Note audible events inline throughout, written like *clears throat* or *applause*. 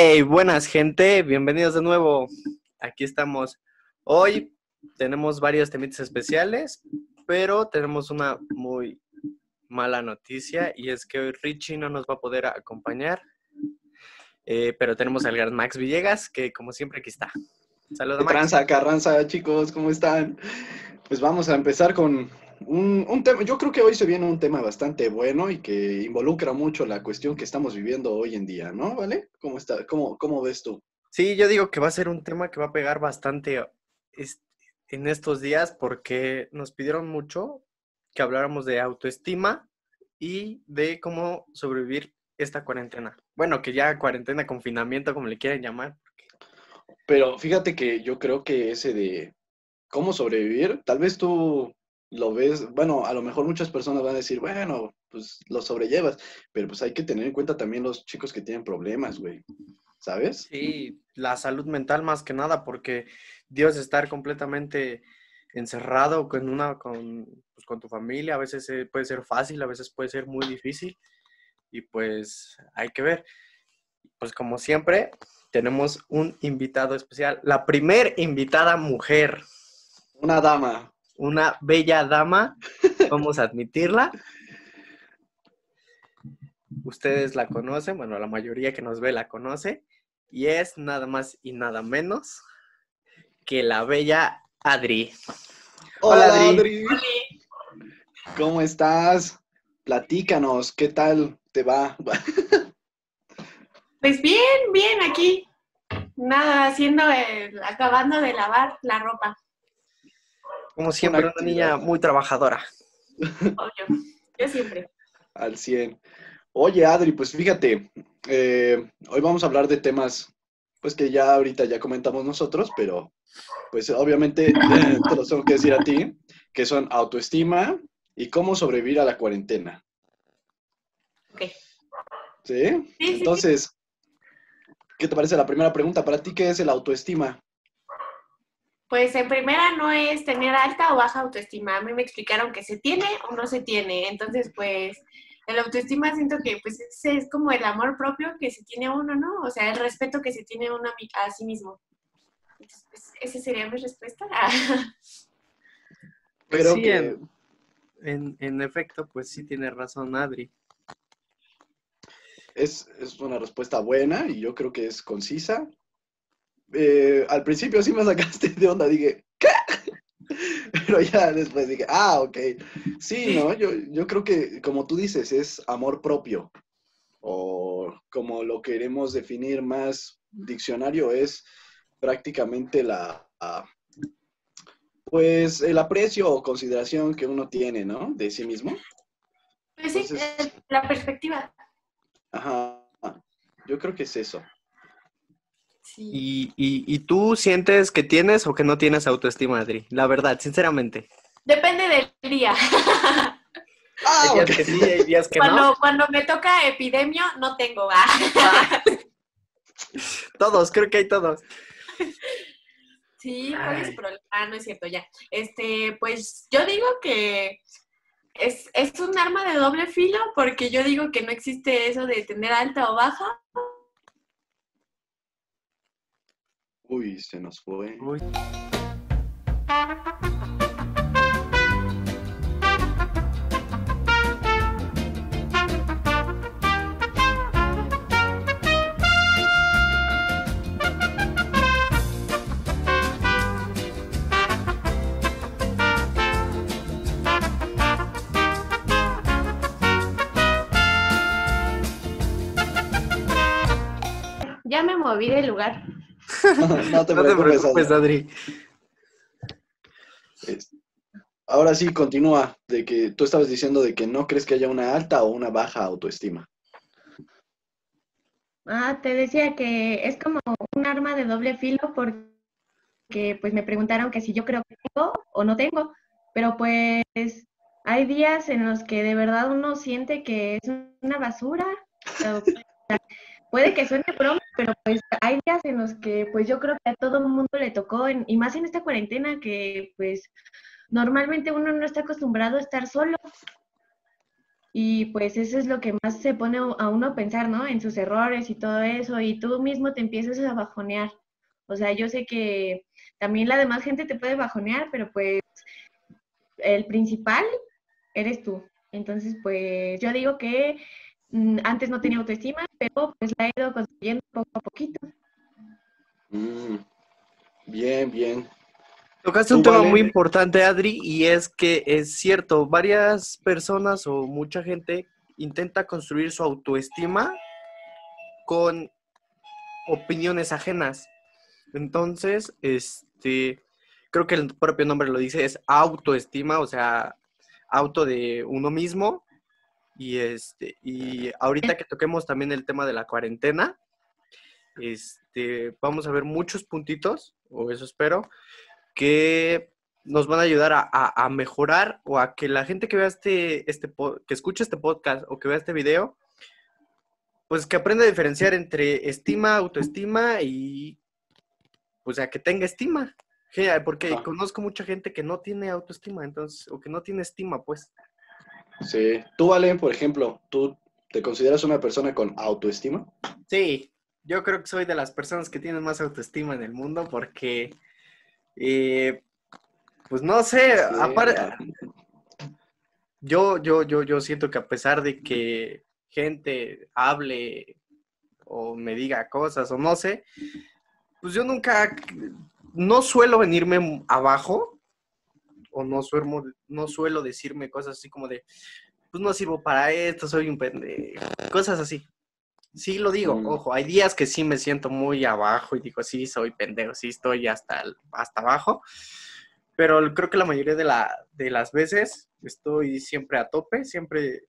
Hey, buenas gente, bienvenidos de nuevo. Aquí estamos. Hoy tenemos varios temitas especiales, pero tenemos una muy mala noticia y es que hoy Richie no nos va a poder acompañar, eh, pero tenemos al gran Max Villegas, que como siempre aquí está. Saludos, Max. Carranza, Carranza, chicos, ¿cómo están? Pues vamos a empezar con un, tema, yo creo que hoy se viene un tema bastante bueno y que involucra mucho la cuestión que estamos viviendo hoy en día, ¿no? ¿Vale? ¿Cómo, está, cómo, cómo ves tú? Sí, yo digo que va a ser un tema que va a pegar bastante en estos días porque nos pidieron mucho que habláramos de autoestima y de cómo sobrevivir esta cuarentena. Bueno, que ya cuarentena, confinamiento, como le quieren llamar. Pero fíjate que yo creo que ese de cómo sobrevivir, tal vez tú lo ves, bueno, a lo mejor muchas personas van a decir, bueno, pues lo sobrellevas, pero pues hay que tener en cuenta también los chicos que tienen problemas, güey, ¿sabes? Sí, la salud mental más que nada, porque Dios estar completamente encerrado con una, con, pues, con tu familia, a veces eh, puede ser fácil, a veces puede ser muy difícil, y pues hay que ver. Pues como siempre, tenemos un invitado especial, la primer invitada mujer. Una dama una bella dama, vamos a admitirla. Ustedes la conocen, bueno, la mayoría que nos ve la conoce, y es nada más y nada menos que la bella Adri. Hola, Adri. ¿Cómo estás? Platícanos, ¿qué tal te va? *laughs* Pues bien, bien aquí. Nada, haciendo, acabando de lavar la ropa. Como siempre, una, niña muy trabajadora. Obvio, yo siempre. Al 100. Oye, Adri, pues fíjate, eh, hoy vamos a hablar de temas, pues que ya ahorita ya comentamos nosotros, pero pues obviamente *clears throat* te los tengo que decir a ti, que son autoestima y cómo sobrevivir a la cuarentena. Ok. ¿Sí? sí Entonces, ¿qué te parece la primera pregunta? Para ti, ¿qué es el autoestima? Pues en primera no es tener alta o baja autoestima. A mí me explicaron que se tiene o no se tiene. Entonces, pues el autoestima siento que pues es como el amor propio que se tiene uno, ¿no? O sea, el respeto que se tiene uno a, sí mismo. Entonces, pues, esa sería mi respuesta. *laughs* Pero sí, en, en, efecto, pues sí tiene razón Adri. Es, es una respuesta buena y yo creo que es concisa eh, al principio sí me sacaste de onda, dije, ¿qué? *laughs* Pero ya después dije, ah, ok. Sí, ¿no? Yo, yo creo que, como tú dices, es amor propio. O como lo queremos definir más diccionario, es prácticamente la, pues, el aprecio o consideración que uno tiene, ¿no? De sí mismo. Pues sí, la perspectiva. Ajá. Yo creo que es eso. Y, tú sientes que tienes o que no tienes autoestima, Adri? La verdad, sinceramente. Depende del día. Ah, hay días que sí, hay días que cuando, no. Cuando me toca epidemia, no tengo. Ah. *laughs* todos, creo que hay todos. Sí, pues, ah, no es cierto, ya. Este, pues yo digo que es, es un arma de doble filo porque yo digo que no existe eso de tener alta o baja, Uy, se nos fue. Ya me moví del lugar. *laughs* no te preocupes, Adri. Ahora sí, continúa, de que tú estabas diciendo de que no crees que haya una alta o una baja autoestima. Ah, te decía que es como un arma de doble filo porque pues me preguntaron que si yo creo que tengo o no tengo, pero pues hay días en los que de verdad uno siente que es una basura. Puede que suene broma, pero pues hay días en los que pues yo creo que a todo el mundo le tocó, y más en esta cuarentena que pues normalmente uno no está acostumbrado a estar solo. Y pues eso es lo que más se pone a uno a pensar, ¿no? En sus errores y todo eso, y tú mismo te empiezas a bajonear. O sea, yo sé que también la demás gente te puede bajonear, pero pues el principal eres tú. Entonces, pues yo digo que antes no tenía autoestima, pero pues la he ido construyendo poco a poquito. Mm, bien, bien. Tocaste un tema muy importante, Adri, y es que es cierto, varias personas o mucha gente intenta construir su autoestima con opiniones ajenas. Entonces, este, creo que el propio nombre lo dice, es autoestima, o sea, auto de uno mismo. Y este, y ahorita que toquemos también el tema de la cuarentena, este, vamos a ver muchos puntitos, o eso espero, que nos van a ayudar a, mejorar o a que la gente que vea este, este, que escuche este podcast o que vea este video, pues que aprenda a diferenciar entre estima, autoestima y, pues a que tenga estima. Porque conozco mucha gente que no tiene autoestima, entonces, o que no tiene estima, pues. Sí. Tú, Valen, por ejemplo, ¿tú te consideras una persona con autoestima? Sí, yo creo que soy de las personas que tienen más autoestima en el mundo porque, eh, pues no sé, aparte, yo, yo, yo, yo siento que a pesar de que gente hable o me diga cosas o no sé, pues yo nunca no suelo venirme abajo o no suelo, no suelo decirme cosas así como de, pues no sirvo para esto, soy un pendejo, cosas así. Sí lo digo, mm. ojo, hay días que sí me siento muy abajo y digo, sí, soy pendejo, sí estoy hasta, hasta abajo, pero creo que la mayoría de, la, de las veces estoy siempre a tope, siempre,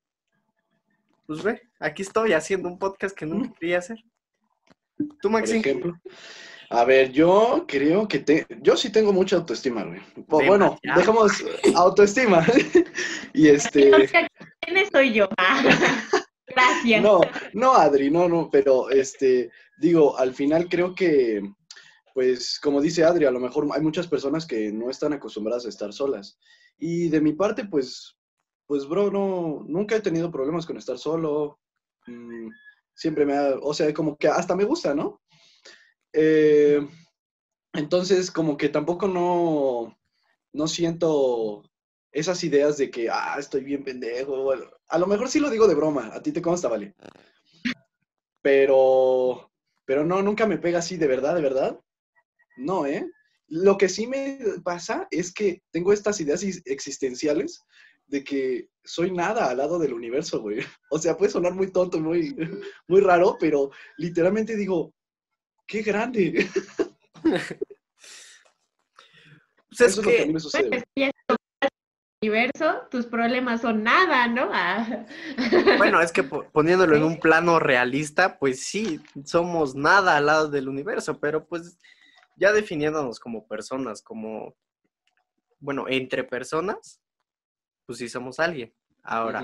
pues ve, aquí estoy haciendo un podcast que nunca quería hacer. ¿Tú, Maxi? A ver, yo creo que te, yo sí tengo mucha autoestima, güey. bueno, dejamos autoestima. *laughs* y este. ¿Quién soy yo? *laughs* Gracias. No, no, Adri, no, no, pero este, digo, al final creo que, pues, como dice Adri, a lo mejor hay muchas personas que no están acostumbradas a estar solas. Y de mi parte, pues, pues, bro, no, nunca he tenido problemas con estar solo. Mm, siempre me ha, o sea, como que hasta me gusta, ¿no? Eh, entonces, como que tampoco no, no siento esas ideas de que, ah, estoy bien pendejo. a lo mejor sí lo digo de broma, a ti te consta, vale. Pero, pero no, nunca me pega así, de verdad, de verdad. No, ¿eh? Lo que sí me pasa es que tengo estas ideas existenciales de que soy nada al lado del universo, güey. *laughs* O sea, puede sonar muy tonto, muy, *laughs* muy raro, pero literalmente digo, ¡Qué grande! *laughs* pues es que, me sucede. universo, tus problemas son nada, ¿no? Ah. *laughs* Bueno, es que poniéndolo en un plano realista, pues sí, somos nada al lado del universo, pero pues ya definiéndonos como personas, como, bueno, entre personas, pues sí somos alguien. Ahora,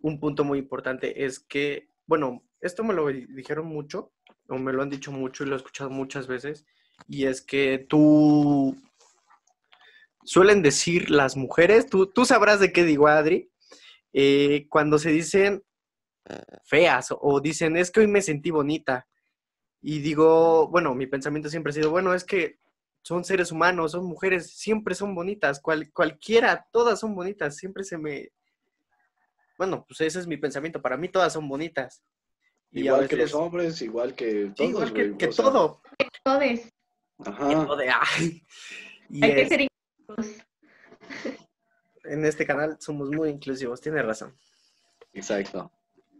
un punto muy importante es que, bueno, esto me lo dijeron mucho o me lo han dicho mucho y lo he escuchado muchas veces, y es que tú suelen decir las mujeres, tú, tú sabrás de qué digo, Adri, eh, cuando se dicen feas o dicen, es que hoy me sentí bonita. Y digo, bueno, mi pensamiento siempre ha sido, bueno, es que son seres humanos, son mujeres, siempre son bonitas, cual, cualquiera, todas son bonitas, siempre se me... Bueno, pues ese es mi pensamiento, para mí todas son bonitas. Igual que los hombres, igual que todos. igual que, que todo. Todos. Ajá. Hay que ser inclusivos. *laughs* En este canal somos muy inclusivos, tiene razón. Exacto.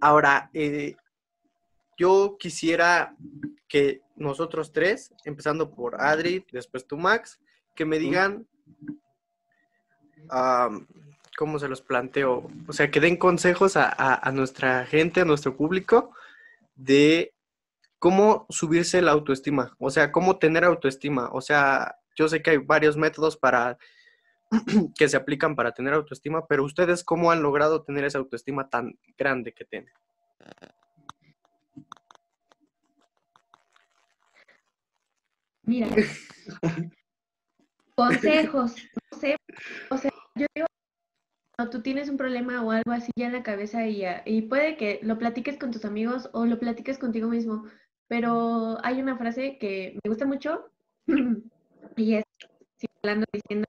Ahora, eh, yo quisiera que nosotros tres, empezando por Adri, después tú Max, que me digan cómo se los planteo. O sea, que den consejos a, a, nuestra gente, a nuestro público, de cómo subirse la autoestima, o sea, cómo tener autoestima. O sea, yo sé que hay varios métodos para *clears throat* que se aplican para tener autoestima, pero ustedes cómo han logrado tener esa autoestima tan grande que tienen. Mira, *laughs* consejos, no sé, o sea, yo digo tú tienes un problema o algo así ya en la cabeza y, y puede que lo platiques con tus amigos o lo platiques contigo mismo, pero hay una frase que me gusta mucho *clears throat* y es, diciendo,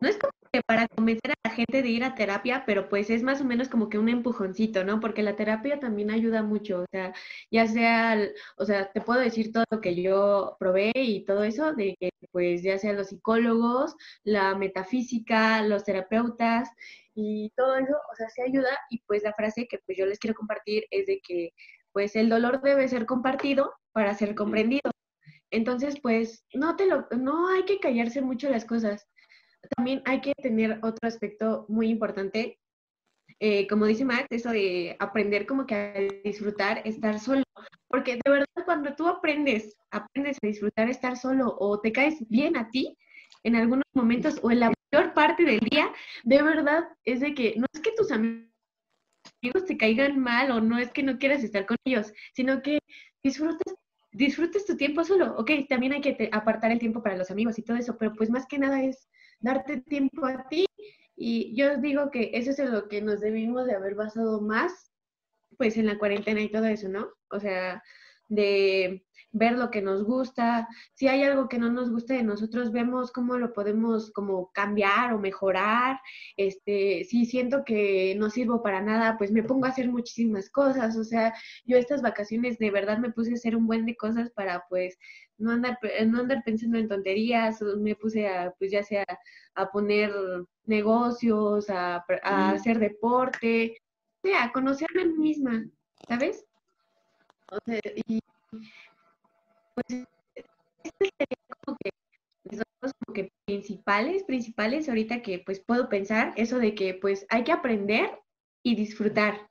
no es como que para convencer a la gente de ir a terapia, pero pues es más o menos como que un empujoncito, ¿no? Porque la terapia también ayuda mucho, o sea, ya sea, o sea, te puedo decir todo lo que yo probé y todo eso, de que pues ya sea los psicólogos, la metafísica, los terapeutas y todo eso, o sea, se ayuda y pues la frase que pues yo les quiero compartir es de que pues el dolor debe ser compartido para ser comprendido. Entonces, pues no te lo, no hay que callarse mucho las cosas también hay que tener otro aspecto muy importante, eh, como dice Max, eso de aprender como que a disfrutar estar solo, porque de verdad cuando tú aprendes, aprendes a disfrutar estar solo o te caes bien a ti en algunos momentos o en la mayor parte del día, de verdad es de que no es que tus amigos te caigan mal o no es que no quieras estar con ellos, sino que disfrutas disfrutes tu tiempo solo. Ok, también hay que apartar el tiempo para los amigos y todo eso, pero pues más que nada es darte tiempo a ti. Y yo digo que eso es en lo que nos debimos de haber basado más, pues en la cuarentena y todo eso, ¿no? O sea, de ver lo que nos gusta. Si hay algo que no nos gusta de nosotros, vemos cómo lo podemos como cambiar o mejorar. Este, si siento que no sirvo para nada, pues me pongo a hacer muchísimas cosas. O sea, yo estas vacaciones de verdad me puse a hacer un buen de cosas para pues no andar, no andar pensando en tonterías. Me puse a, pues ya sea a poner negocios, a, a hacer deporte, o sea, a conocerme a mí misma, ¿sabes? O sea, y pues este sería como que como que principales, principales ahorita que pues puedo pensar eso de que pues hay que aprender y disfrutar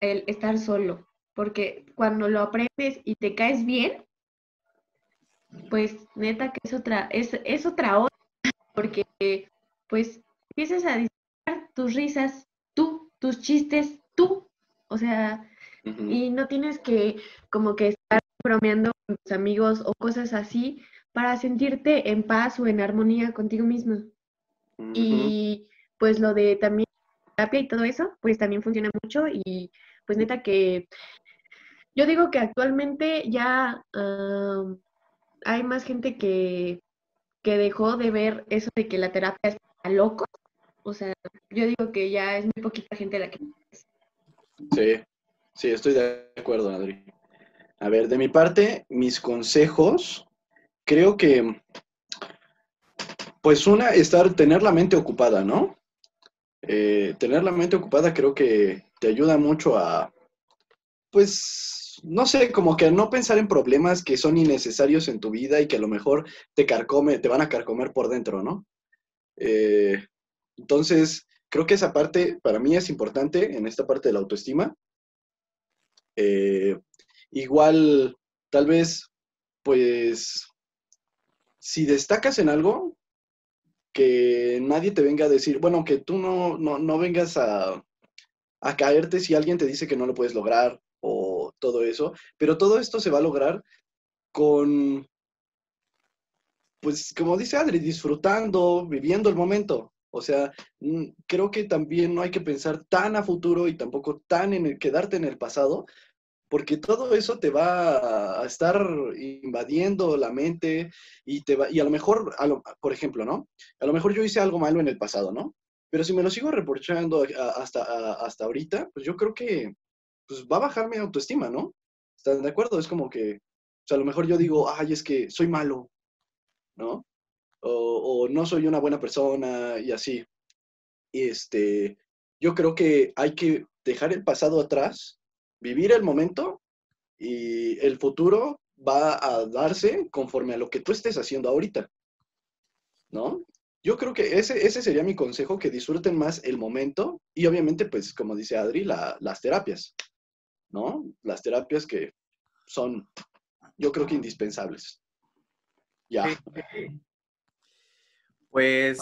el estar solo, porque cuando lo aprendes y te caes bien, pues neta que es otra, es, es otra otra, porque pues empiezas a disfrutar tus risas, tú, tus chistes, tú, o sea, y no tienes que como que estar bromeando con tus amigos o cosas así para sentirte en paz o en armonía contigo mismo. Y pues lo de también terapia y todo eso, pues también funciona mucho y pues neta que yo digo que actualmente ya hay más gente que, que dejó de ver eso de que la terapia es para locos. O sea, yo digo que ya es muy poquita gente la que... Sí, Sí, estoy de acuerdo, Adri. A ver, de mi parte, mis consejos, creo que, pues una, estar, tener la mente ocupada, ¿no? Eh, tener la mente ocupada creo que te ayuda mucho a, pues, no sé, como que no pensar en problemas que son innecesarios en tu vida y que a lo mejor te carcome, te van a carcomer por dentro, ¿no? Eh, entonces, creo que esa parte para mí es importante en esta parte de la autoestima. Eh, igual, tal vez, pues, si destacas en algo, que nadie te venga a decir, bueno, que tú no, no, vengas a, a caerte si alguien te dice que no lo puedes lograr todo eso, pero todo esto se va a lograr con, pues como dice Adri, disfrutando, viviendo el momento. O sea, mm, creo que también no hay que pensar tan a futuro y tampoco tan en quedarte en el pasado, porque todo eso te va a estar invadiendo la mente y te va, y a lo mejor, por ejemplo, ¿no? A lo mejor yo hice algo malo en el pasado, ¿no? Pero si me lo sigo reprochando hasta, hasta ahorita, pues yo creo que pues va a bajar mi autoestima, ¿no? ¿Están de acuerdo? Es como que, o sea, a lo mejor yo digo, ay, es que soy malo, ¿no? O, o no soy una buena persona y así. Y este, yo creo que hay que dejar el pasado atrás vivir el momento y el futuro va a darse conforme a lo que tú estés haciendo ahorita. ¿No? Yo creo que ese, ese sería mi consejo, que disfruten más el momento y obviamente, pues, como dice Adri, las terapias, ¿no? Las terapias que son, yo creo que indispensables. Ya. Pues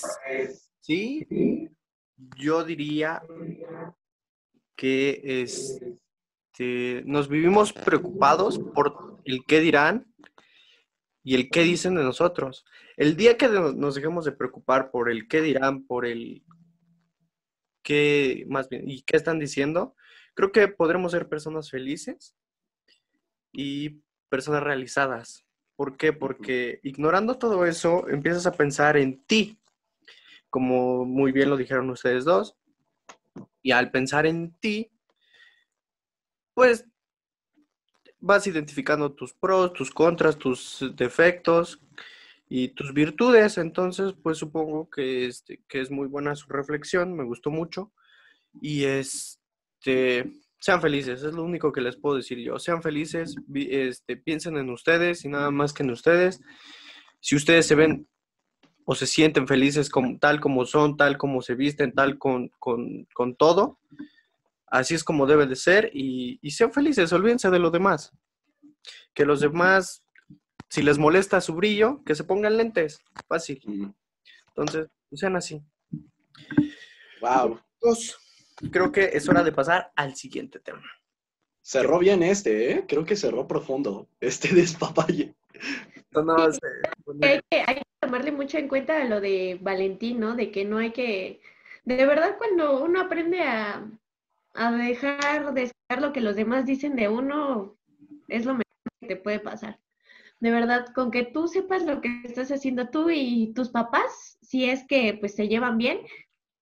sí, yo diría que es este, nos vivimos preocupados por el qué dirán y el qué dicen de nosotros. El día que nos dejemos de preocupar por el qué dirán, por el qué, más bien, y qué están diciendo, creo que podremos ser personas felices y personas realizadas. ¿Por qué? Porque ignorando todo eso, empiezas a pensar en ti, como muy bien lo dijeron ustedes dos, y al pensar en ti, pues vas identificando tus pros, tus contras, tus defectos y tus virtudes. Entonces, pues supongo que, este, que es muy buena su reflexión, me gustó mucho. Y este, sean felices, es lo único que les puedo decir yo. Sean felices, este, piensen en ustedes y nada más que en ustedes. Si ustedes se ven o se sienten felices como, tal como son, tal como se visten, tal con, con todo, así es como debe de ser y, sean felices, olvídense de lo demás. Que los demás, si les molesta su brillo, que se pongan lentes, fácil. Entonces, sean así. Wow. Creo que es hora de pasar al siguiente tema. Cerró bien este, ¿eh? Creo que cerró profundo este *laughs* despapalle. No, hay, que, hay, que, tomarle mucho en cuenta lo de Valentín, ¿no? De que no hay que... De verdad, cuando uno aprende a, a dejar de escuchar lo que los demás dicen de uno es lo mejor que te puede pasar. De verdad, con que tú sepas lo que estás haciendo tú y tus papás, si es que pues se llevan bien,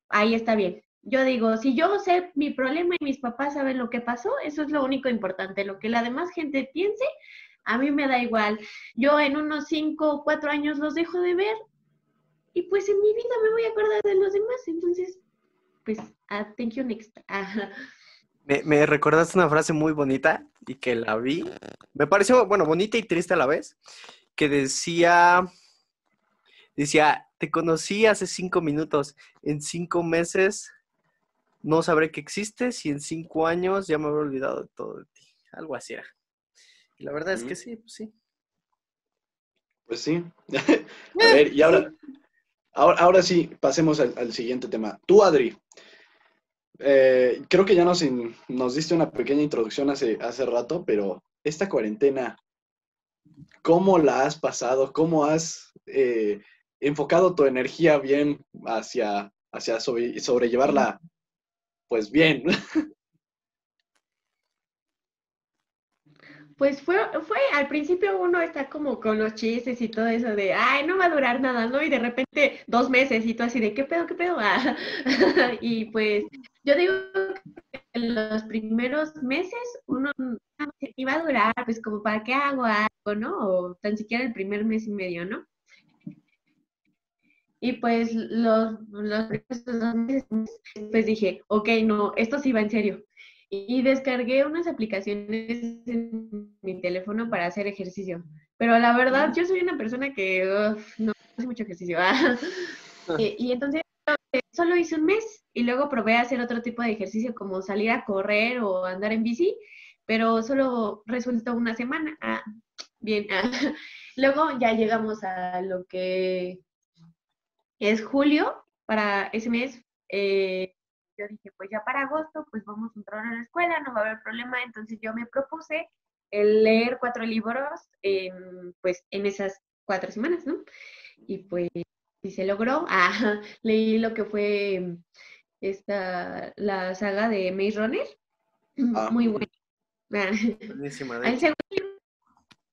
ahí está bien. Yo digo, si yo sé mi problema y mis papás saben lo que pasó, eso es lo único importante. Lo que la demás gente piense, a mí me da igual. Yo en unos cinco o cuatro años los dejo de ver y pues en mi vida me voy a acordar de los demás. Entonces, pues, uh, thank. *laughs* Me, me, recordaste una frase muy bonita y que la vi. Me pareció, bueno, bonita y triste a la vez, que decía, decía, te conocí hace cinco minutos, en cinco meses no sabré que existes y en cinco años ya me habré olvidado de todo de ti. Algo así era. Y la verdad es que sí, pues sí. Pues sí. *laughs* a ver, y ahora, Ahora, sí, pasemos al, siguiente tema. Tú, Adri, eh, creo que ya nos, nos diste una pequeña introducción hace, hace rato, pero esta cuarentena, ¿cómo la has pasado? ¿Cómo has eh, enfocado tu energía bien hacia, hacia sobrellevarla, pues bien? *laughs* Pues fue, fue, al principio uno está como con los chistes y todo eso de, ay, no va a durar nada, ¿no? Y de repente dos meses y tú así de, ¿qué pedo, qué pedo? *laughs* y pues yo digo que en los primeros meses uno iba a durar, pues como para qué hago algo, ¿no? O tan siquiera el primer mes y medio, ¿no? Y pues los, los primeros dos meses, pues dije, ok, no, esto sí va en serio y descargué unas aplicaciones en mi teléfono para hacer ejercicio. Pero la verdad, yo soy una persona que no hace mucho ejercicio. y, entonces solo hice un mes y luego probé a hacer otro tipo de ejercicio como salir a correr o andar en bici, pero solo resultó una semana. Ah, bien. *laughs* Luego ya llegamos a lo que es julio. Para ese mes eh, yo dije, pues ya para agosto, pues vamos a entrar a la escuela, no va a haber problema. Entonces yo me propuse el leer cuatro libros, pues en esas cuatro semanas, ¿no? Y pues si se logró. *laughs* Ah, leí lo que fue esta, la saga de Maze Runner. Ah. Muy buena. *laughs* Buenísima. El segundo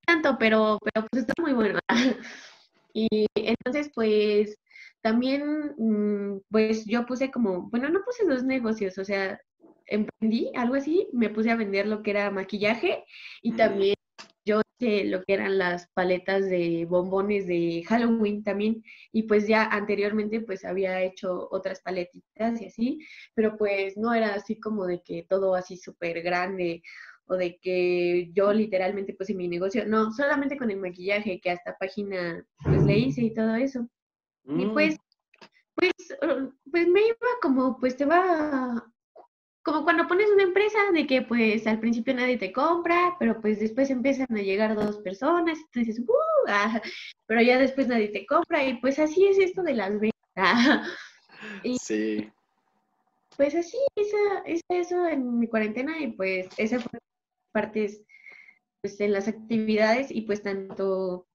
tanto, pero, pero pues está muy bueno. *laughs* Y entonces, pues, también, mm, pues yo puse como, bueno, no puse dos negocios, o sea, emprendí algo así, me puse a vender lo que era maquillaje y también yo hice lo que eran las paletas de bombones de Halloween también y pues ya anteriormente pues había hecho otras paletitas y así, pero pues no era así como de que todo así súper grande o de que yo literalmente puse mi negocio, no, solamente con el maquillaje que hasta página pues le hice y todo eso. Y mm. pues, pues, uh, pues me iba como, pues te va, como cuando pones una empresa de que pues al principio nadie te compra, pero pues después empiezan a llegar dos personas y tú dices, uh, ah", pero ya después nadie te compra y pues así es esto de las ventas. *laughs* sí. Pues así, esa, es eso en mi cuarentena y pues esa fue partes pues en las actividades y pues tanto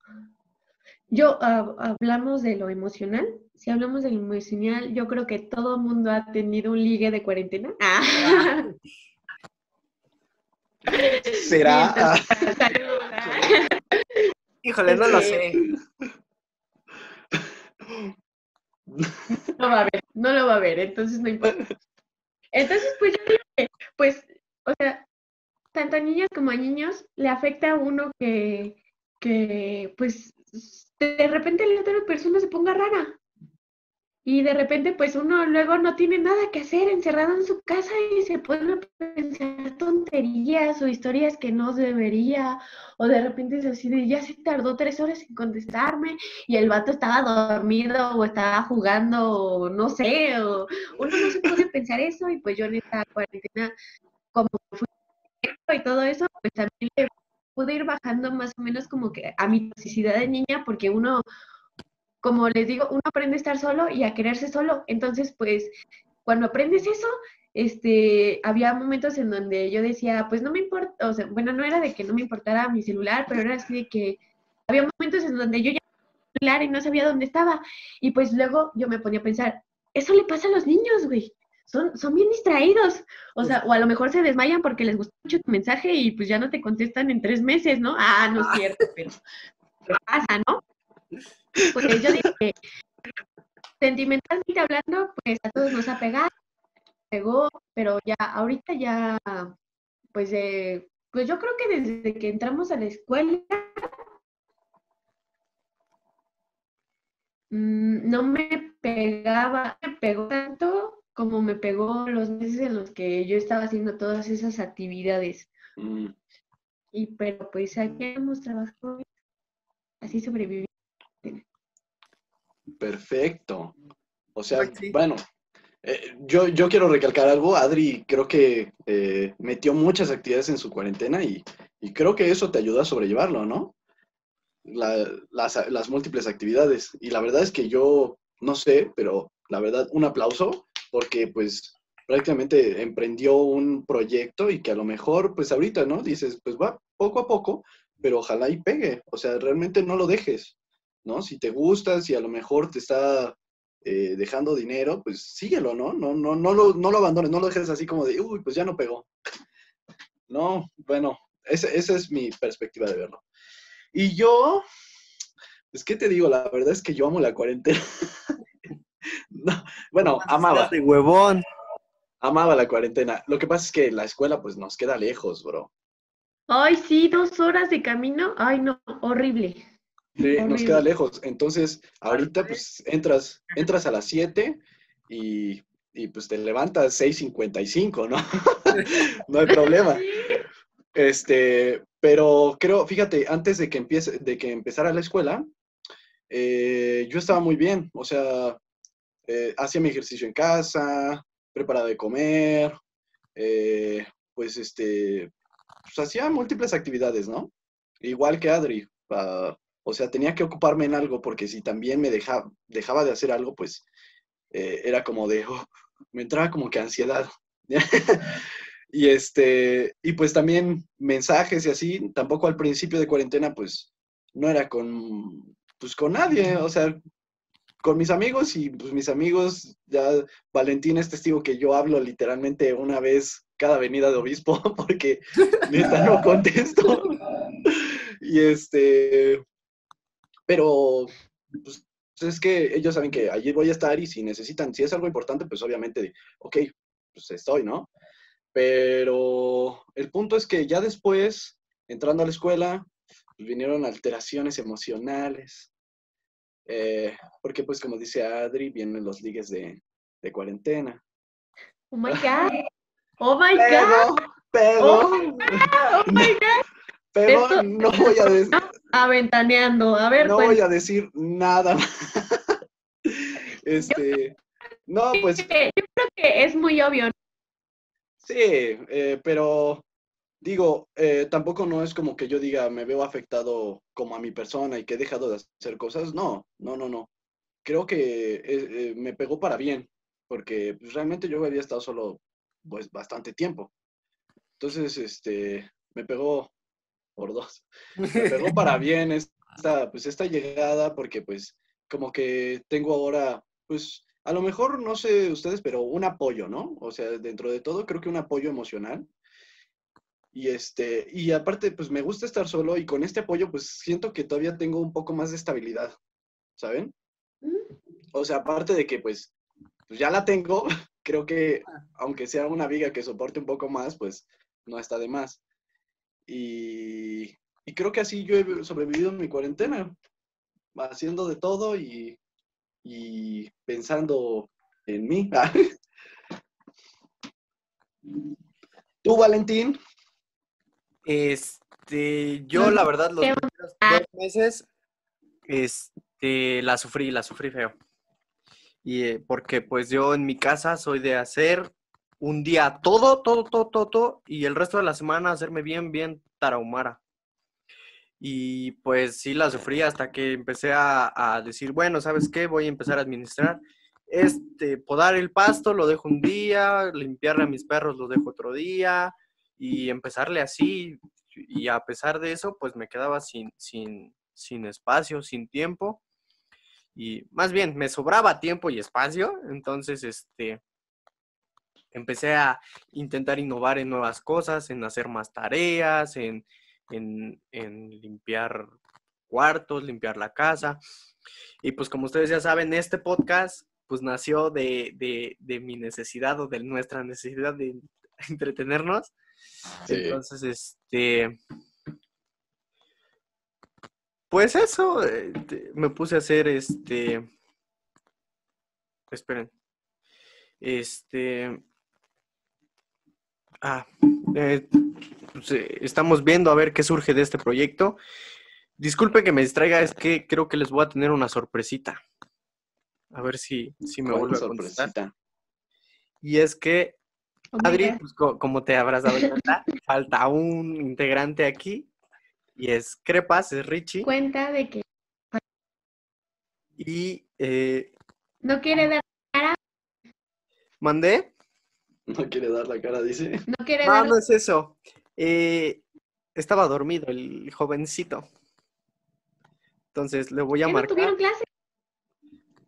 yo hablamos de lo emocional. Si hablamos de lo emocional, yo creo que todo el mundo ha tenido un ligue de cuarentena. Ah. *laughs* ¿Será? Ah, *laughs* Híjole, no lo sé. *laughs* No va a haber, no lo va a ver, entonces no importa. Entonces, pues yo creo que, pues, o sea, tanto a niñas como a niños le afecta a uno que, que pues, de repente la otra persona se ponga rara. Y de repente, pues uno luego no tiene nada que hacer encerrado en su casa y se pone pensar tonterías o historias que no debería. O de repente es así de ya se tardó tres horas en contestarme y el vato estaba dormido o estaba jugando o no sé. O uno no se puede pensar eso y pues yo en esta cuarentena, como fui y todo eso, pues también le pude ir bajando más o menos como que a mi toxicidad de niña porque uno como les digo, uno aprende a estar solo y a quererse solo. Entonces, pues, cuando aprendes eso, este, había momentos en donde yo decía, pues no me importa, o sea, bueno, no era de que no me importara mi celular, pero era así de que había momentos en donde yo ya celular y no sabía dónde estaba. Y pues luego yo me ponía a pensar, eso le pasa a los niños, güey. Son, son bien distraídos. O sea, o a lo mejor se desmayan porque les gustó mucho tu mensaje y pues ya no te contestan en tres meses, ¿no? Ah, no es ah. cierto, pero, pero pasa, ¿no? Pues yo digo que sentimentalmente hablando, pues a todos nos ha pegado, pegó, pero ya ahorita ya, pues, eh, pues yo creo que desde que entramos a la escuela, mm, no me pegaba, me pegó tanto como me pegó los meses en los que yo estaba haciendo todas esas actividades. Mm. Y pero pues aquí hemos trabajado, así sobrevivimos. Perfecto. O sea, pues bueno, eh, yo, yo quiero recalcar algo. Adri creo que eh, metió muchas actividades en su cuarentena y, creo que eso te ayuda a sobrellevarlo, ¿no? las, múltiples actividades. Y la verdad es que yo no sé, pero la verdad, un aplauso porque pues prácticamente emprendió un proyecto y que a lo mejor pues ahorita, ¿no? Dices, pues va poco a poco, pero ojalá y pegue. O sea, realmente no lo dejes. ¿no? Si te gusta, si a lo mejor te está eh, dejando dinero, pues síguelo, ¿no? No, no, no, lo, no lo abandones, no lo dejes así como de, uy, pues ya no pegó. *laughs* No, bueno, esa, es mi perspectiva de verlo. Y yo, pues, ¿qué te digo? La verdad es que yo amo la cuarentena. *laughs* *laughs* bueno, amaba. De huevón. Amaba la cuarentena. Lo que pasa es que la escuela, pues, nos queda lejos, bro. Ay, sí, dos horas de camino. Ay, no, horrible. Sí, nos queda lejos. Entonces, ahorita pues entras, entras a las 7 y, pues te levantas 6.55, ¿no? *laughs* no hay problema. *laughs* Este, pero creo, fíjate, antes de que empiece, de que empezara la escuela, eh, yo estaba muy bien. O sea, eh, hacía mi ejercicio en casa, preparaba de comer, eh, pues este, pues hacía múltiples actividades, ¿no? Igual que Adri, para o sea, tenía que ocuparme en algo porque si también me dejaba, dejaba de hacer algo, pues eh, era como de, oh, me entraba como que ansiedad. *laughs* y este, y pues también mensajes y así, tampoco al principio de cuarentena, pues no era con, pues con nadie, o sea, con mis amigos y pues mis amigos, ya Valentín es testigo que yo hablo literalmente una vez cada venida de obispo *laughs* porque neta no contesto. *laughs* y este, pero pues, es que ellos saben que allí voy a estar y si necesitan, si es algo importante, pues obviamente, ok, pues estoy, ¿no? Pero el punto es que ya después, entrando a la escuela, pues, vinieron alteraciones emocionales. Eh, porque pues como dice Adri, vienen los ligues de, cuarentena. Oh my God. Oh my God. Pero, oh my God. *laughs* Pero no voy a decir. *laughs* Aventaneando, a ver. No voy a decir nada *laughs* Este. No, pues. Yo creo que es muy obvio. Sí, eh, pero digo, eh, tampoco no es como que yo diga me veo afectado como a mi persona y que he dejado de hacer cosas. No, no, no, no. Creo que eh, me pegó para bien, porque pues, realmente yo había estado solo pues bastante tiempo. Entonces, este, me pegó por dos. *laughs* Me pegó para bien *laughs* esta, pues esta llegada porque pues como que tengo ahora, pues a lo mejor no sé ustedes, pero un apoyo, ¿no? O sea, dentro de todo creo que un apoyo emocional. Y este, y aparte, pues me gusta estar solo y con este apoyo, pues siento que todavía tengo un poco más de estabilidad, ¿saben? O sea, aparte de que pues, pues ya la tengo, *laughs* creo que aunque sea una viga que soporte un poco más, pues no está de más. Y, y creo que así yo he sobrevivido en mi cuarentena, haciendo de todo y, y pensando en mí. *laughs* ¿Tú, Valentín? Este, yo la verdad los primeros dos meses, este, la sufrí, la sufrí feo. Y eh, porque pues yo en mi casa soy de hacer un día todo, todo, todo, todo, todo, y el resto de la semana hacerme bien, bien tarahumara. Y pues sí la sufrí hasta que empecé a, a decir, bueno, ¿sabes qué? Voy a empezar a administrar. Este, podar el pasto lo dejo un día, limpiarle a mis perros los dejo otro día, y empezarle así. Y a pesar de eso, pues me quedaba sin, sin, sin espacio, sin tiempo. Y más bien, me sobraba tiempo y espacio. Entonces, este, empecé a intentar innovar en nuevas cosas, en hacer más tareas, en, en, en limpiar cuartos, limpiar la casa. Y pues como ustedes ya saben, este podcast pues nació de, de, de mi necesidad o de nuestra necesidad de entretenernos. Sí. Entonces, este. Pues eso, eh, me puse a hacer este. Esperen. Este. Ah, eh, pues, eh, estamos viendo a ver qué surge de este proyecto. Disculpe que me distraiga, es que creo que les voy a tener una sorpresita. A ver si, si me ¿Cuál vuelve a contestar. sorpresita? Y es que Adri, God. pues, co- como te habrás dado cuenta, falta un integrante aquí y es Crepas, es Richie. cuenta de que Y eh, no quiere dar, mandé. No quiere dar la cara, dice. no quiere No, dar no es eso. Eh, estaba dormido el jovencito. Entonces le voy a ¿Qué no marcar. tuvieron clase?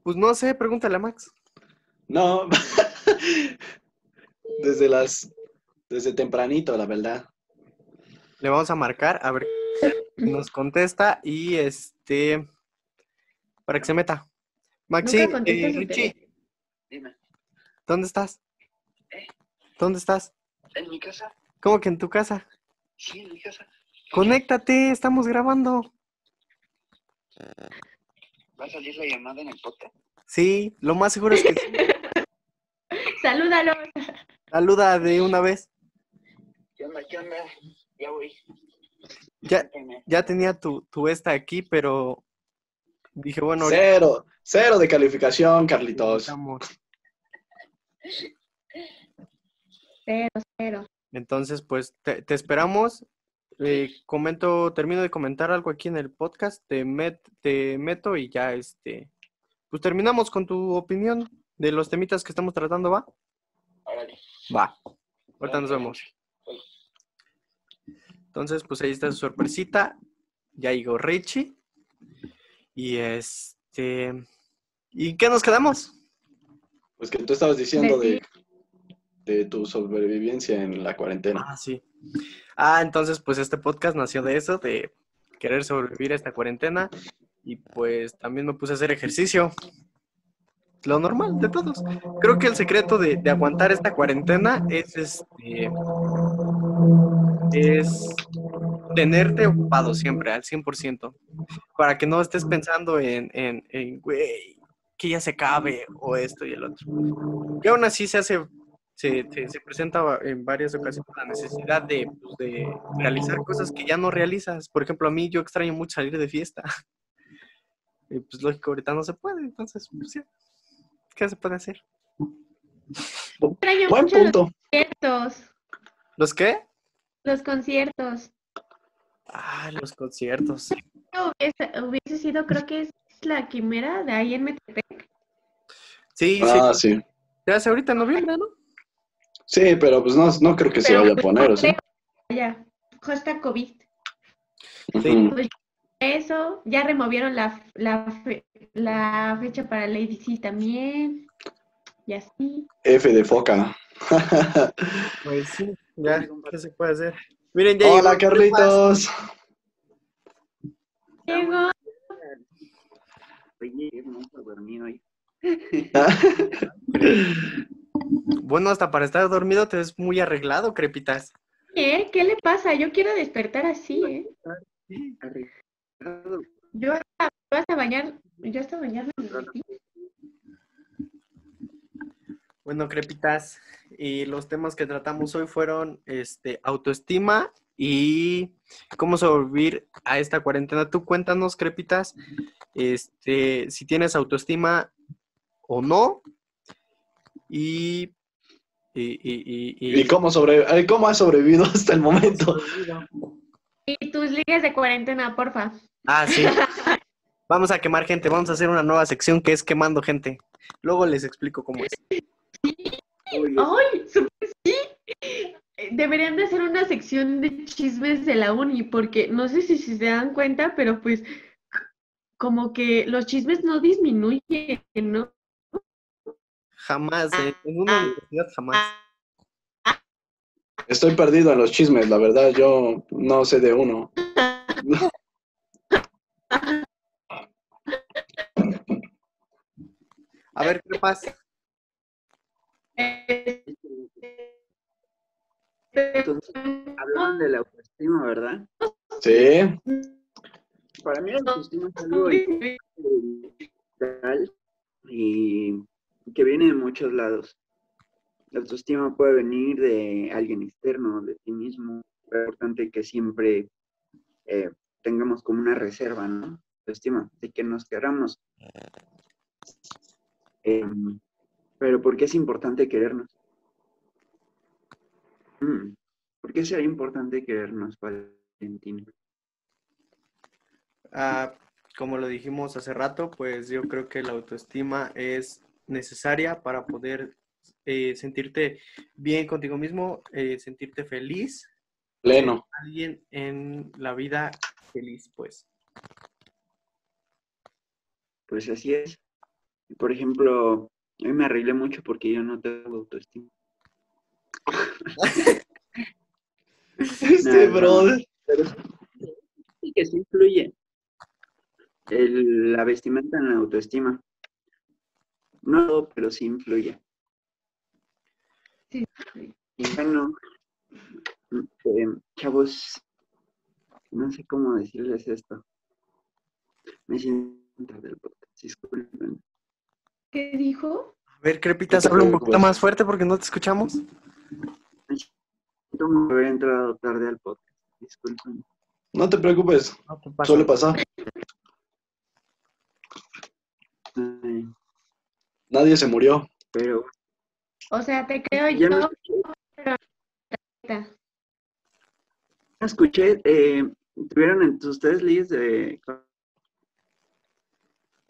Pues no sé, pregúntale a Max. No, *laughs* desde las, desde tempranito, la verdad. Le vamos a marcar a ver nos contesta y este para que se meta. Maxi, eh, Richie. Dime, ¿dónde estás? ¿Eh? ¿Dónde estás? ¿en mi casa? ¿Cómo que en tu casa? Sí, en mi casa. Conéctate, estamos grabando. ¿Va a salir la llamada en el podcast? Sí, lo más seguro es que sí. *laughs* Salúdalo. Saluda de una vez. ¿Qué onda? ¿Qué onda? Ya voy. Ya, tenía tu, tu esta aquí, pero dije, bueno, ahorita Cero, cero de calificación, Carlitos. Cero, cero. Entonces, pues te, te esperamos. Eh, comento, termino de comentar algo aquí en el podcast, te, met, te meto y ya este, pues terminamos con tu opinión de los temitas que estamos tratando, ¿va? Órale. Va. Ahorita nos vemos. Entonces, pues ahí está su sorpresita. Ya llegó Richie. Y este. ¿Y qué nos quedamos? Pues que tú estabas diciendo De de, de tu sobrevivencia en la cuarentena. Ah, sí. Ah, entonces, pues este podcast nació de eso, de querer sobrevivir a esta cuarentena. Y pues también me puse a hacer ejercicio. Lo normal de todos. Creo que el secreto de, aguantar esta cuarentena es este. Es tenerte ocupado siempre, al 100%. Para que no estés pensando en, en, que ya se acabe o esto y el otro. Que aún así se hace se, se- se presenta en varias ocasiones la necesidad de, pues, de realizar cosas que ya no realizas. Por ejemplo, a mí yo extraño mucho salir de fiesta. *laughs* Y pues lógico, ahorita no se puede, entonces, pues ya. ¿Qué se puede hacer? Extraño Buen mucho los punto. conciertos. ¿Los qué? Los conciertos. Ah, los conciertos. Hubiese, hubiese sido, creo que es la quimera de ahí en Metepec. Sí, Ah, sí. sí. Se hace ahorita en noviembre, ¿no? Sí, pero pues no, no creo que se vaya a pues, poner, no ¿o sí? Ya, hasta COVID. Sí. Pues, eso, ya removieron la, la, fe- la fecha para Lady C también. Y así. F de foca. *laughs* Pues sí, ya, ¿qué se puede hacer? Miren, ya Hola, llegó Carlitos. Hoy. *laughs* Bueno, hasta para estar dormido te ves muy arreglado, Crepitas. ¿eh? ¿qué le pasa? Yo quiero despertar así, ¿eh? Sí, arreglado. Hasta, bañar, yo hasta metí. Bueno, Crepitas, y los temas que tratamos hoy fueron este, autoestima y cómo sobrevivir a esta cuarentena. Tú cuéntanos, Crepitas, este, si tienes autoestima o no. Y, y, y, y- y- ¿Y cómo, sobre, cómo has sobrevivido hasta el momento? Y tus ligas de cuarentena, porfa. Ah, sí. *laughs* Vamos a quemar gente, vamos a hacer una nueva sección que es quemando gente. Luego les explico cómo es. Oye, ¡Ay! sí! Deberían de hacer una sección de chismes de la uni, porque no sé si, si se dan cuenta, pero pues como que los chismes no disminuyen, ¿no? Jamás, eh, en una universidad jamás. Estoy perdido en los chismes, la verdad, yo no sé de uno. *laughs* A ver, ¿qué pasa? Entonces, hablaban de la autoestima, ¿verdad? Sí, Para mí la autoestima es algo y que viene de muchos lados. La autoestima puede venir de alguien externo, de ti mismo. Es importante que siempre eh, tengamos como una reserva, ¿no? Autoestima, de que nos queramos. Em, pero ¿por qué es importante querernos? Mm, ¿Por qué sería importante querernos, Valentín? Ah, como lo dijimos hace rato, pues yo creo que la autoestima es necesaria para poder eh, sentirte bien contigo mismo, eh, sentirte feliz, pleno. alguien en la vida feliz, pues. Pues así es. Por ejemplo, hoy me arreglé mucho porque yo no tengo autoestima. *laughs* *laughs* Este No, no. brother. Pero sí que sí influye. El- la vestimenta en la autoestima. No, todo, pero sí influye. Sí. Y bueno, eh, chavos, no sé cómo decirles esto. Me siento del podcast, disculpen. ¿Qué dijo? A ver, Crepitas, habla un poquito preocupes. más fuerte porque no te escuchamos. Me haber entrado tarde al podcast, disculpen. No te preocupes, No te pasa. suele pasar. Nadie se murió. pero O sea, te creo no yo. escuché, no escuché, eh, ¿tuvieron en ustedes leyes de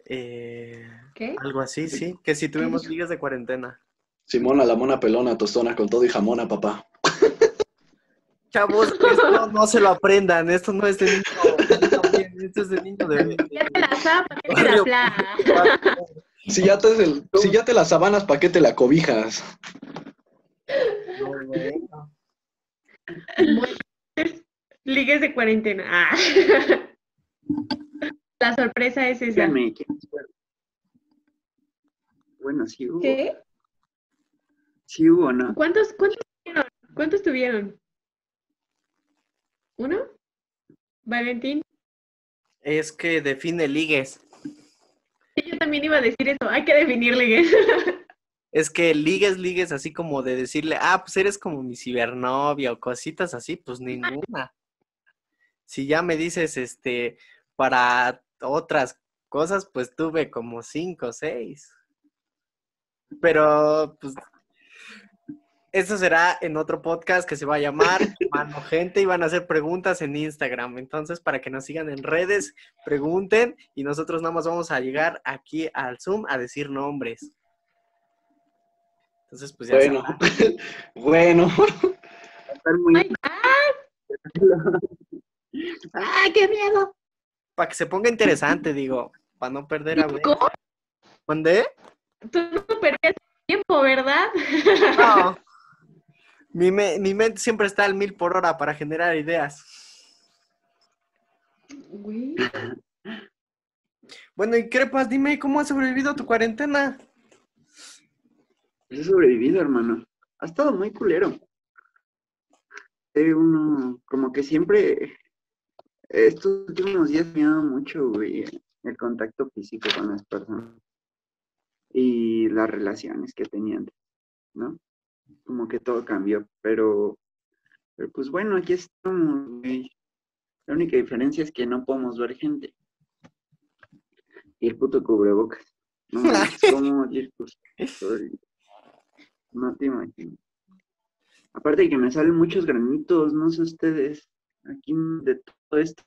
Eh, ¿Qué? algo así, sí. Que si tuvimos ligas de cuarentena. Simona, la mona pelona, tostona con todo y jamona, papá. *laughs* Chavos, esto no se lo aprendan. Esto no es de niño. Esto es de niño de... Ya te la sabes, ¿para qué te la? Si ya te, el- si ya te las sabanas, ¿para qué te la cobijas? No, bueno. Ligues de cuarentena. Ah. *laughs* La sorpresa es esa. Bueno, sí hubo. ¿Qué? Sí hubo, ¿no? ¿Cuántos, cuántos tuvieron? ¿Cuántos tuvieron? ¿Uno? ¿Valentín? Es que define ligues. Sí, Yo también iba a decir eso. Hay que definir ligues. *laughs* Es que ligues, ligues, así como de decirle, ah, pues eres como mi cibernovia o cositas así, pues ninguna. Si ya me dices, este, para otras cosas, pues tuve como cinco o seis. Pero, pues, eso será en otro podcast que se va a llamar *laughs* Mano Gente y van a hacer preguntas en Instagram. Entonces, para que nos sigan en redes, pregunten y nosotros nada más vamos a llegar aquí al Zoom a decir nombres. Entonces, pues ya Bueno, sabrán. *laughs* bueno. Va a estar muy... Ay, ¡Ah, qué miedo! para que se ponga interesante, digo, para no perder a ¿Cómo? ¿Mandé? Tú no perdías tiempo, ¿verdad? No. *laughs* Mi, me- mi mente siempre está al mil por hora para generar ideas. Güey. Bueno, y Crepas, dime, ¿cómo has sobrevivido a tu cuarentena? He sobrevivido, hermano. Ha estado muy culero. Eh, uno, como que siempre, estos últimos días me ha dado mucho, güey, el contacto físico con las personas y las relaciones que tenía antes, ¿no? Como que todo cambió, pero, pero pues bueno, aquí estamos, güey. La única diferencia es que no podemos ver gente. Y el puto cubrebocas. No odio *laughs* pues, No te imagino. Aparte de que me salen muchos granitos, no sé ustedes, aquí de todo esto.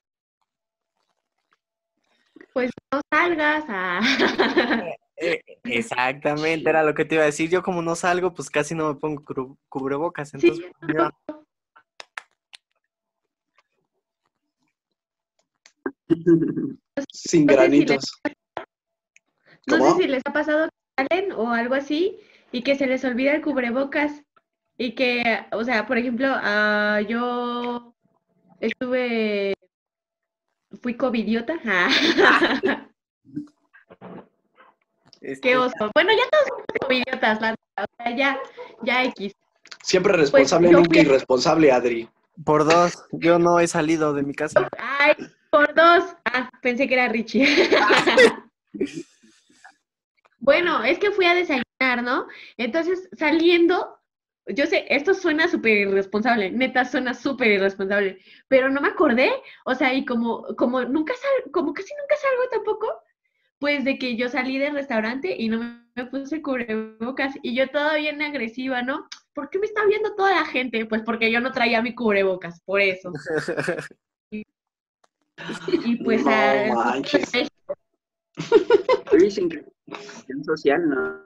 Pues no salgas a... *laughs* Eh, Exactamente, era lo que te iba a decir. Yo como no salgo, pues casi no me pongo cubrebocas. Entonces, Sí, mira, *laughs* Sin No sé si granitos. No ¿Cómo? sé si les ha pasado que salen o algo así y que se les olvida el cubrebocas y que, o sea, por ejemplo, ah, yo estuve, fui covidiota. *laughs* Este, Qué oso. Bueno, ya todos somos covidiotas, la neta, o sea, ya, ya X. Siempre responsable, Pues, yo nunca fui- irresponsable, Adri. Por dos, yo no he salido de mi casa. Ay, por dos. Ah, pensé que era Richie. *laughs* Bueno, es que fui a desayunar, ¿no? Entonces, saliendo, yo sé, esto suena súper irresponsable, neta suena súper irresponsable, pero no me acordé, o sea, y como, como nunca sal, como casi nunca salgo tampoco, pues de que yo salí del restaurante y no me, me puse cubrebocas y yo toda bien agresiva, ¿no? ¿Por qué me está viendo toda la gente? Pues porque yo no traía mi cubrebocas, por eso. *laughs* Y pues No a- manches. *laughs* Social, ¿no?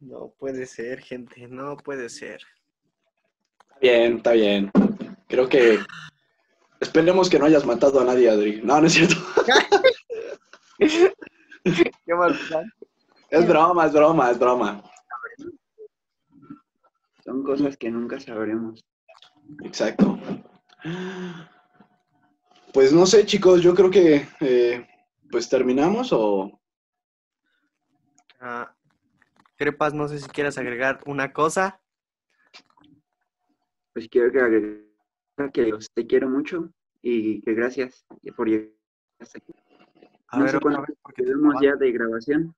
No puede ser, gente, no puede ser. Bien, está bien. Creo que. Esperemos que no hayas matado a nadie, Adri. No, no es cierto. *laughs* *laughs* Qué mal plan. Es broma, es broma, es broma. Son cosas que nunca sabremos. Exacto. Pues no sé, chicos, yo creo que eh, pues terminamos o Ah, Crepas, no sé si quieres agregar una cosa. Pues quiero que agregar que los te quiero mucho y que gracias por llegar hasta aquí. A no ver, sé cuánto porque te tenemos ya de grabación.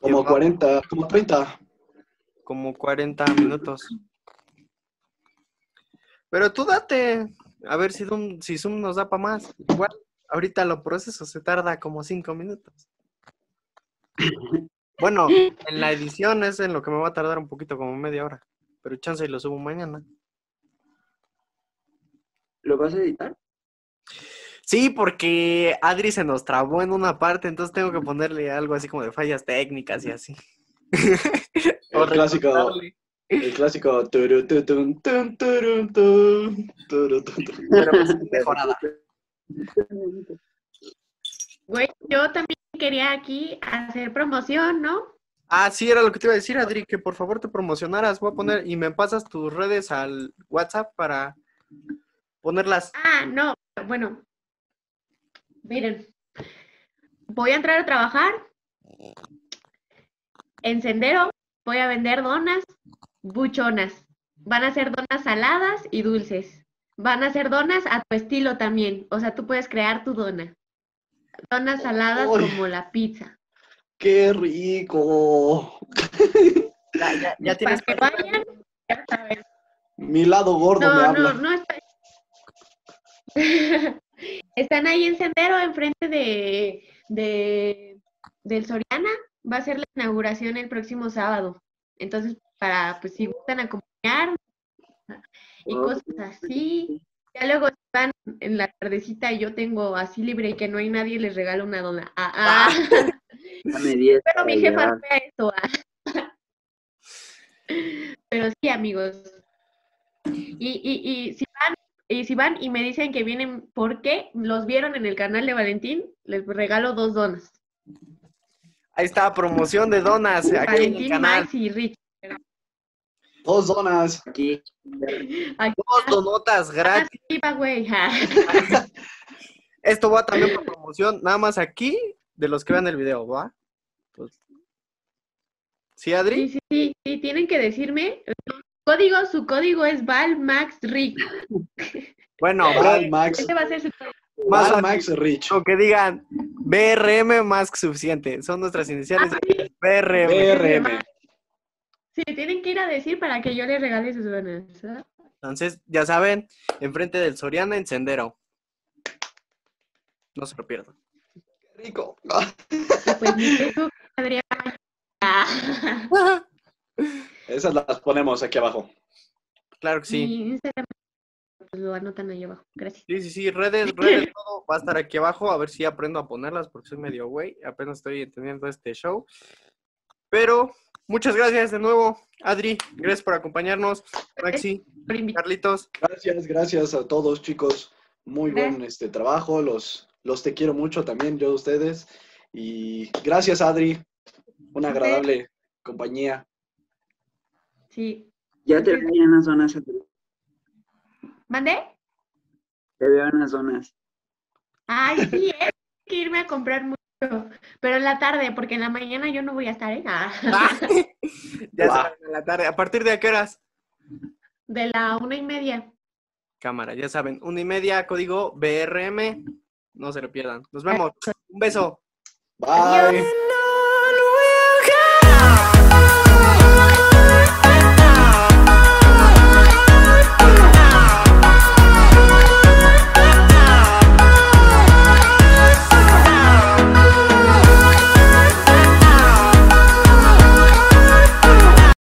como Lleva 40, como 30. como 40 minutos. Pero tú date, a ver si Zoom, si Zoom nos da para más. Igual, ahorita lo proceso se tarda como 5 minutos. Bueno, en la edición es en lo que me va a tardar un poquito, como media hora. Pero chance y lo subo mañana. ¿Lo vas a editar? Sí, porque Adri se nos trabó en una parte, entonces tengo que ponerle algo así como de fallas técnicas y así. *laughs* El clásico, el clásico. turu, tun, tun, turu. Pero pues, mejorada. Güey, yo también quería aquí hacer promoción, ¿no? Ah, sí, era lo que te iba a decir, Adri, que por favor te promocionaras. Voy a poner y me pasas tus redes al WhatsApp para ponerlas. Ah, no, bueno. Miren, voy a entrar a trabajar en Sendero, voy a vender donas buchonas. Van a ser donas saladas y dulces. Van a ser donas a tu estilo también. O sea, tú puedes crear tu dona. Donas saladas como la pizza. ¡Qué rico! Ya, ya, ya tienes Para que vayan, ya saben. Mi lado gordo me No, no, habla. no está. *laughs* Están ahí en Sendero, enfrente de, de del Soriana. Va a ser la inauguración el próximo sábado. Entonces, para, pues, si gustan acompañar y cosas así. Ya luego están en la tardecita y yo tengo así libre y que no hay nadie, les regalo una dona. Ah, ah. *laughs* 10 Pero mi jefa no vea esto. ah. *laughs* Pero sí, amigos. Y, y, y si van y si van y me dicen que vienen porque los vieron en el canal de Valentín, les regalo dos donas. Ahí está, promoción de donas aquí en el Valentín, canal. Max y Rich. Dos donas. Aquí. Aquí Dos donotas gratis. *laughs* Esto va también por promoción, nada más aquí, de los que vean el video, ¿va? Pues- ¿Sí, Adri? Sí, sí, sí, sí, tienen que decirme. Código, su código es ValMaxRick. Bueno, Val Max. Este va a ser su código. más Val. Max Rich. o que digan BRM más que suficiente. Son nuestras iniciales. BRM. BRM. Sí, tienen que ir a decir para que yo les regale sus donas. ¿ah? Entonces, ya saben, enfrente del Soriana en Sendero. No se lo pierdan. Rico. Pues mi Esas las ponemos aquí abajo. Claro que sí. Mi Instagram, pues lo anotan ahí abajo. Gracias. Sí, sí, sí, redes, *clears throat* redes, todo va a estar aquí abajo, a ver si aprendo a ponerlas porque soy medio güey, apenas estoy entendiendo este show. Pero muchas gracias de nuevo, Adri, gracias por acompañarnos, Maxi. Carlitos, Gracias, gracias a todos, chicos. Muy buen este trabajo. Los, los te quiero mucho también, yo a ustedes. Y gracias, Adri. Una agradable compañía. Sí. Ya te veo en las zonas. ¿Mandé? Te veo en las zonas. Ay, sí, ¿eh? hay que irme a comprar mucho. Pero en la tarde, porque en la mañana yo no voy a estar, ¿eh? Ah, *laughs* ya saben, en la tarde, ¿a partir de a qué horas? De la una y media. Cámara, ya saben, una y media, código BRM, no se lo pierdan. Nos vemos, un beso. Bye. Adiós.